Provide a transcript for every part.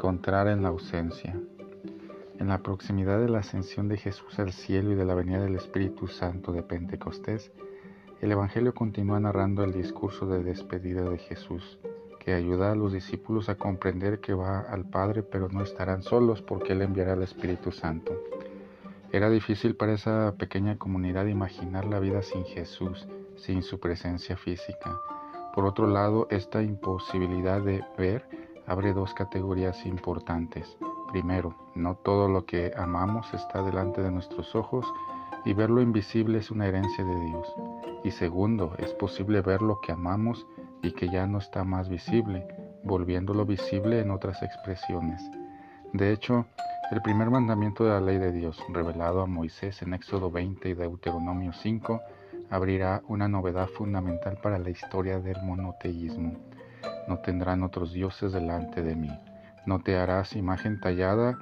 encontrar en la ausencia. En la proximidad de la ascensión de Jesús al cielo y de la venida del Espíritu Santo de Pentecostés, el Evangelio continúa narrando el discurso de despedida de Jesús, que ayuda a los discípulos a comprender que va al Padre pero no estarán solos porque Él enviará al Espíritu Santo. Era difícil para esa pequeña comunidad imaginar la vida sin Jesús, sin su presencia física. Por otro lado, esta imposibilidad de ver abre dos categorías importantes. Primero, no todo lo que amamos está delante de nuestros ojos y ver lo invisible es una herencia de Dios. Y segundo, es posible ver lo que amamos y que ya no está más visible, volviéndolo visible en otras expresiones. De hecho, el primer mandamiento de la ley de Dios, revelado a Moisés en Éxodo 20 y Deuteronomio 5, abrirá una novedad fundamental para la historia del monoteísmo. Tendrán otros dioses delante de mí. No te harás imagen tallada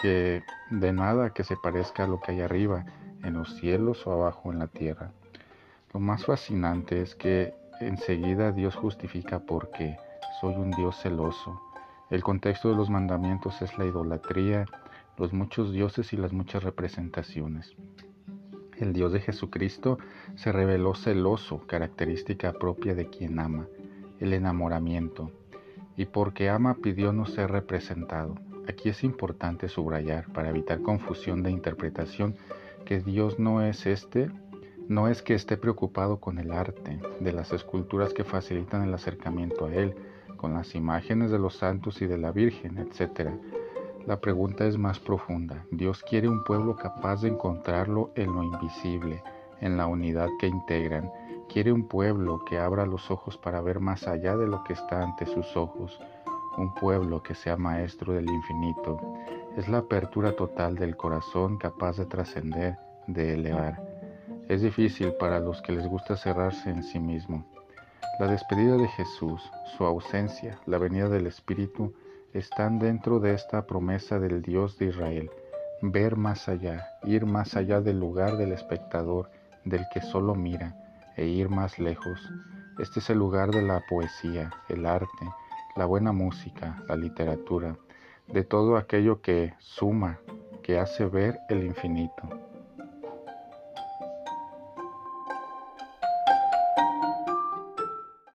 que de nada que se parezca a lo que hay arriba, en los cielos o abajo en la tierra. Lo más fascinante es que enseguida Dios justifica por qué. Soy un Dios celoso. El contexto de los mandamientos es la idolatría, los muchos dioses y las muchas representaciones. El Dios de Jesucristo se reveló celoso, característica propia de quien ama, el enamoramiento, y porque ama pidió no ser representado. Aquí es importante subrayar, para evitar confusión de interpretación, que Dios no es este, no es que esté preocupado con el arte de las esculturas que facilitan el acercamiento a Él, con las imágenes de los santos y de la Virgen, etc. La pregunta es más profunda. Dios quiere un pueblo capaz de encontrarlo en lo invisible, en la unidad que integran. Quiere un pueblo que abra los ojos para ver más allá de lo que está ante sus ojos. Un pueblo que sea maestro del infinito. Es la apertura total del corazón capaz de trascender, de elevar. Es difícil para los que les gusta cerrarse en sí mismo. La despedida de Jesús, su ausencia, la venida del Espíritu, están dentro de esta promesa del Dios de Israel, ver más allá, ir más allá del lugar del espectador, del que solo mira, e ir más lejos. Este es el lugar de la poesía, el arte, la buena música, la literatura, de todo aquello que suma, que hace ver el infinito.